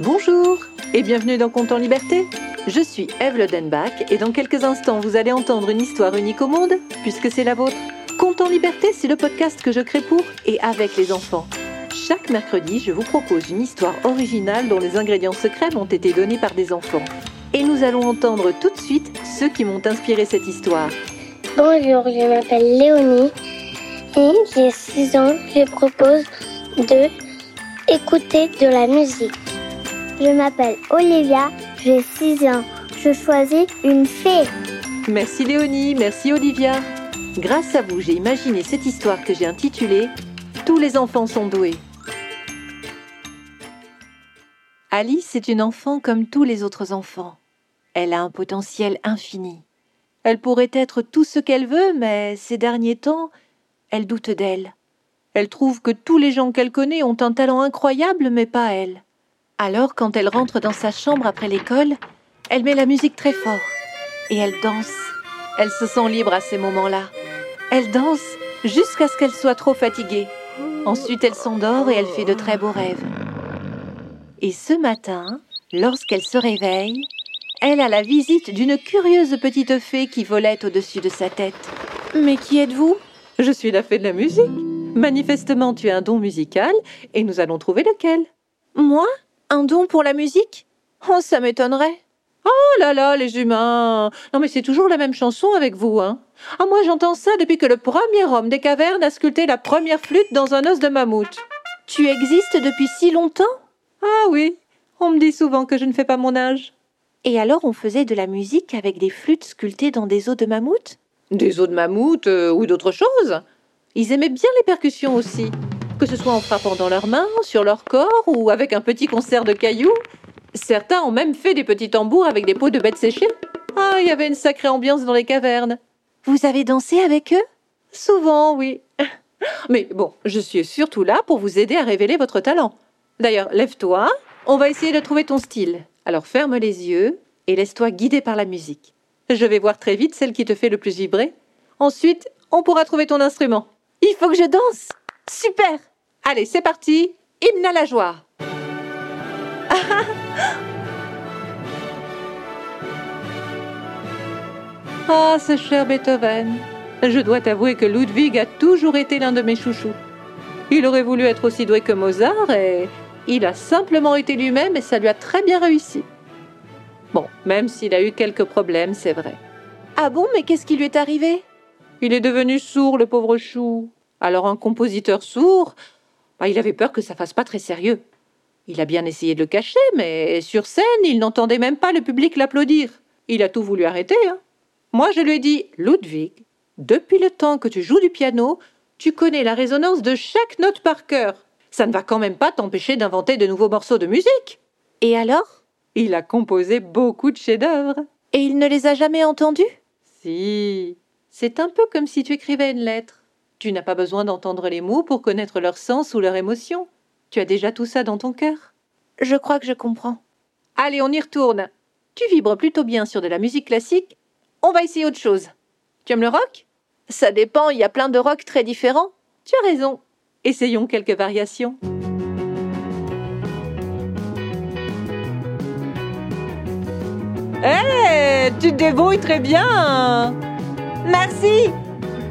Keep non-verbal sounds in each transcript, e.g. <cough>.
Bonjour et bienvenue dans Compte en Liberté. Je suis Eve Lodenbach et dans quelques instants vous allez entendre une histoire unique au monde puisque c'est la vôtre. Compte en Liberté, c'est le podcast que je crée pour et avec les enfants. Chaque mercredi, je vous propose une histoire originale dont les ingrédients secrets m'ont été donnés par des enfants. Et nous allons entendre tout de suite ceux qui m'ont inspiré cette histoire. Bonjour, je m'appelle Léonie et j'ai 6 ans. Je propose de écouter de la musique. Je m'appelle Olivia, j'ai 6 ans. Je choisis une fée. Merci Léonie, merci Olivia. Grâce à vous, j'ai imaginé cette histoire que j'ai intitulée Tous les enfants sont doués. Alice est une enfant comme tous les autres enfants. Elle a un potentiel infini. Elle pourrait être tout ce qu'elle veut, mais ces derniers temps, elle doute d'elle. Elle trouve que tous les gens qu'elle connaît ont un talent incroyable, mais pas elle. Alors, quand elle rentre dans sa chambre après l'école, elle met la musique très fort et elle danse. Elle se sent libre à ces moments-là. Elle danse jusqu'à ce qu'elle soit trop fatiguée. Ensuite, elle s'endort et elle fait de très beaux rêves. Et ce matin, lorsqu'elle se réveille, elle a la visite d'une curieuse petite fée qui volait au-dessus de sa tête. Mais qui êtes-vous? Je suis la fée de la musique. Manifestement, tu as un don musical et nous allons trouver lequel. Moi? Un don pour la musique? Oh, ça m'étonnerait. Oh là là, les humains. Non mais c'est toujours la même chanson avec vous, hein. Ah moi j'entends ça depuis que le premier homme des cavernes a sculpté la première flûte dans un os de mammouth. Tu existes depuis si longtemps? Ah oui, on me dit souvent que je ne fais pas mon âge. Et alors on faisait de la musique avec des flûtes sculptées dans des os de mammouth? Des os de mammouth euh, ou d'autres choses. Ils aimaient bien les percussions aussi, que ce soit en frappant dans leurs mains, sur leur corps ou avec un petit concert de cailloux. Certains ont même fait des petits tambours avec des peaux de bêtes séchées. Ah, il y avait une sacrée ambiance dans les cavernes. Vous avez dansé avec eux? Souvent, oui. Mais bon, je suis surtout là pour vous aider à révéler votre talent. D'ailleurs, lève-toi, on va essayer de trouver ton style. Alors ferme les yeux et laisse-toi guider par la musique. Je vais voir très vite celle qui te fait le plus vibrer. Ensuite, on pourra trouver ton instrument. Il faut que je danse Super Allez, c'est parti Hymne à la joie <laughs> Ah, ce cher Beethoven Je dois t'avouer que Ludwig a toujours été l'un de mes chouchous. Il aurait voulu être aussi doué que Mozart et il a simplement été lui-même et ça lui a très bien réussi. Bon, même s'il a eu quelques problèmes, c'est vrai. Ah bon, mais qu'est-ce qui lui est arrivé? Il est devenu sourd, le pauvre chou. Alors un compositeur sourd, bah, il avait peur que ça fasse pas très sérieux. Il a bien essayé de le cacher, mais sur scène, il n'entendait même pas le public l'applaudir. Il a tout voulu arrêter. Hein. Moi, je lui ai dit, Ludwig, depuis le temps que tu joues du piano, tu connais la résonance de chaque note par cœur. Ça ne va quand même pas t'empêcher d'inventer de nouveaux morceaux de musique. Et alors? Il a composé beaucoup de chefs-d'œuvre. Et il ne les a jamais entendus? Si. C'est un peu comme si tu écrivais une lettre. Tu n'as pas besoin d'entendre les mots pour connaître leur sens ou leur émotion. Tu as déjà tout ça dans ton cœur. Je crois que je comprends. Allez, on y retourne. Tu vibres plutôt bien sur de la musique classique. On va essayer autre chose. Tu aimes le rock? Ça dépend, il y a plein de rock très différents. Tu as raison. Essayons quelques variations. Hé, tu te débrouilles très bien. Merci.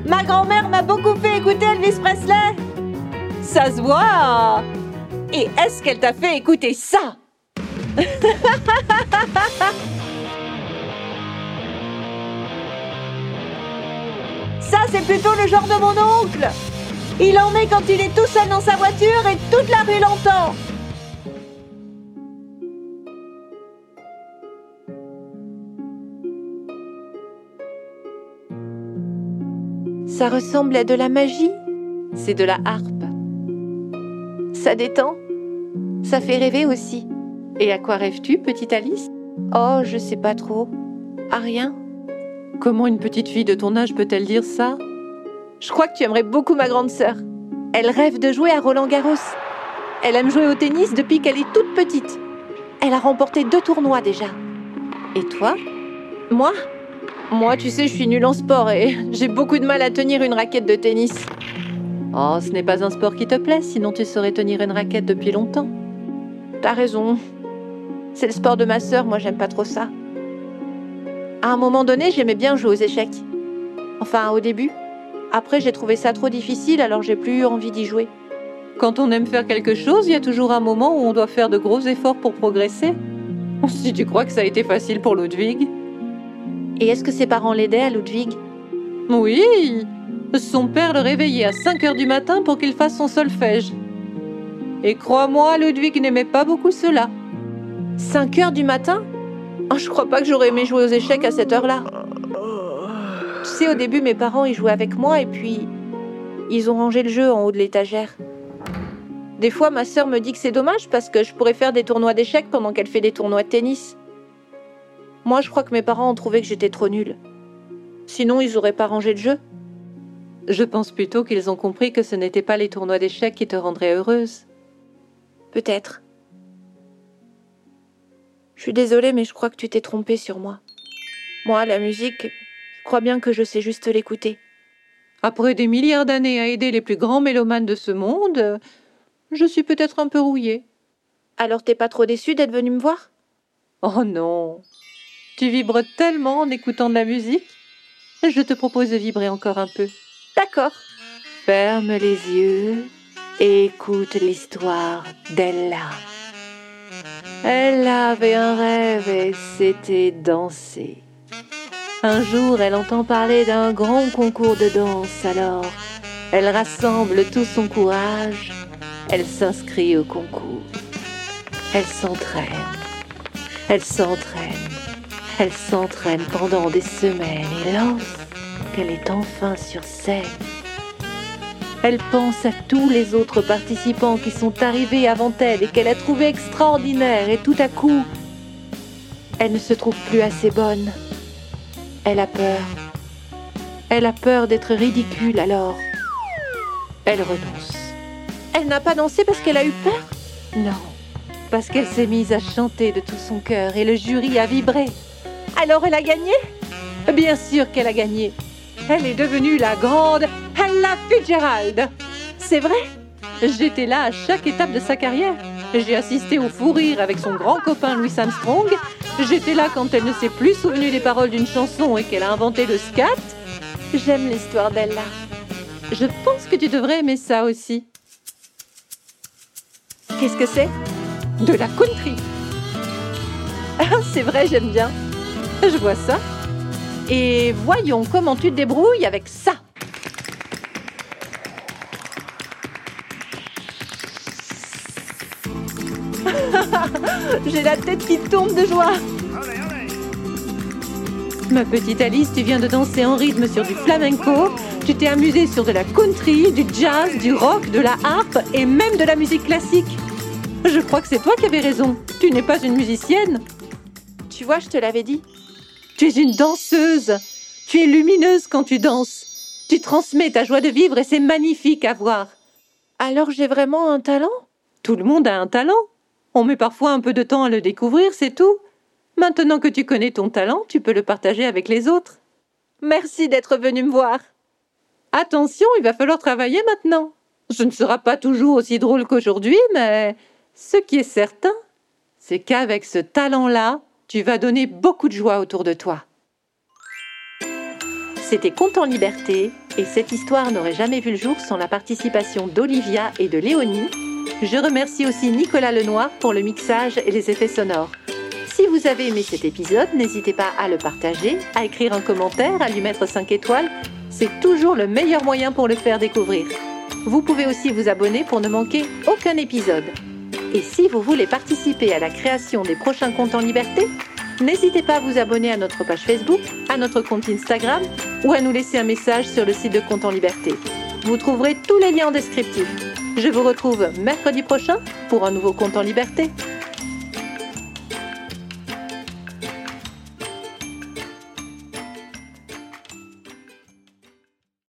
Ma grand-mère m'a beaucoup fait écouter Elvis Presley. Ça se voit. Et est-ce qu'elle t'a fait écouter ça? <laughs> Ça, c'est plutôt le genre de mon oncle. Il en met quand il est tout seul dans sa voiture et toute la rue l'entend. Ça ressemble à de la magie. C'est de la harpe. Ça détend. Ça fait rêver aussi. Et à quoi rêves-tu, petite Alice? Oh, je sais pas trop. À rien. Comment une petite fille de ton âge peut-elle dire ça? Je crois que tu aimerais beaucoup ma grande sœur. Elle rêve de jouer à Roland Garros. Elle aime jouer au tennis depuis qu'elle est toute petite. Elle a remporté deux tournois déjà. Et toi? Moi? Moi, tu sais, je suis nulle en sport et <laughs> j'ai beaucoup de mal à tenir une raquette de tennis. Oh, ce n'est pas un sport qui te plaît, sinon tu saurais tenir une raquette depuis longtemps. T'as raison, C'est le sport de ma sœur, moi j'aime pas trop ça. À un moment donné, j'aimais bien jouer aux échecs. Enfin, au début. Après, j'ai trouvé ça trop difficile, alors j'ai plus eu envie d'y jouer. Quand on aime faire quelque chose, il y a toujours un moment où on doit faire de gros efforts pour progresser. <laughs> Si tu crois que ça a été facile pour Ludwig. Et est-ce que ses parents l'aidaient à Ludwig? Oui. Son père le réveillait à 5 heures du matin pour qu'il fasse son solfège. Et crois-moi, Ludwig n'aimait pas beaucoup cela. 5 heures du matin? Oh, Je crois pas que j'aurais aimé jouer aux échecs à cette heure-là. Tu sais, au début, mes parents, ils jouaient avec moi et puis ils ont rangé le jeu en haut de l'étagère. Des fois, ma sœur me dit que c'est dommage parce que je pourrais faire des tournois d'échecs pendant qu'elle fait des tournois de tennis. Moi, je crois que mes parents ont trouvé que j'étais trop nulle. Sinon, ils auraient pas rangé le jeu. Je pense plutôt qu'ils ont compris que ce n'était pas les tournois d'échecs qui te rendraient heureuse. Peut-être. Je suis désolée, mais je crois que tu t'es trompée sur moi. Moi, la musique, je crois bien que je sais juste l'écouter. Après des milliards d'années à aider les plus grands mélomanes de ce monde, je suis peut-être un peu rouillée. Alors t'es pas trop déçue d'être venue me voir? Oh non. Tu vibres tellement en écoutant de la musique. Je te propose de vibrer encore un peu. D'accord. Ferme les yeux et écoute l'histoire d'Ella. Elle avait un rêve et c'était danser. Un jour, elle entend parler d'un grand concours de danse, alors elle rassemble tout son courage, elle s'inscrit au concours. Elle s'entraîne, elle s'entraîne, elle s'entraîne pendant des semaines et lorsqu'elle est enfin sur scène, elle pense à tous les autres participants qui sont arrivés avant elle et qu'elle a trouvé extraordinaires et tout à coup, elle ne se trouve plus assez bonne. Elle a peur. Elle a peur d'être ridicule alors. Elle renonce. Elle n'a pas dansé parce qu'elle a eu peur? Non, parce qu'elle s'est mise à chanter de tout son cœur et le jury a vibré. Alors elle a gagné Bien sûr qu'elle a gagné. Elle est devenue la grande Ella Fitzgerald. C'est vrai J'étais là à chaque étape de sa carrière. J'ai assisté au fou rire avec son grand copain Louis Armstrong. J'étais là quand elle ne s'est plus souvenue des paroles d'une chanson et qu'elle a inventé le scat. J'aime l'histoire d'Ella. Je pense que tu devrais aimer ça aussi. Qu'est-ce que c'est? De la country. Ah, c'est vrai, j'aime bien. <laughs> Je vois ça. Et voyons comment tu te débrouilles avec ça. <laughs> J'ai la tête qui tombe de joie. Ma petite Alice, tu viens de danser en rythme sur du flamenco. Tu t'es amusée sur de la country, du jazz, du rock, de la harpe et même de la musique classique. Je crois que c'est toi qui avais raison. Tu n'es pas une musicienne. Tu vois, je te l'avais dit. Tu es une danseuse. Tu es lumineuse quand tu danses. Tu transmets ta joie de vivre et c'est magnifique à voir. Alors j'ai vraiment un talent? Tout le monde a un talent. On met parfois un peu de temps à le découvrir, c'est tout. Maintenant que tu connais ton talent, tu peux le partager avec les autres. Merci d'être venu me voir. Attention, il va falloir travailler maintenant. Ce ne sera pas toujours aussi drôle qu'aujourd'hui, mais ce qui est certain, c'est qu'avec ce talent-là, tu vas donner beaucoup de joie autour de toi. C'était Conte en liberté, et cette histoire n'aurait jamais vu le jour sans la participation d'Olivia et de Léonie, je remercie aussi Nicolas Lenoir pour le mixage et les effets sonores. Si vous avez aimé cet épisode, n'hésitez pas à le partager, à écrire un commentaire, à lui mettre 5 étoiles. C'est toujours le meilleur moyen pour le faire découvrir. Vous pouvez aussi vous abonner pour ne manquer aucun épisode. Et si vous voulez participer à la création des prochains comptes en liberté, n'hésitez pas à vous abonner à notre page Facebook, à notre compte Instagram ou à nous laisser un message sur le site de Compte en Liberté. Vous trouverez tous les liens en descriptif. Je vous retrouve mercredi prochain pour un nouveau compte en liberté.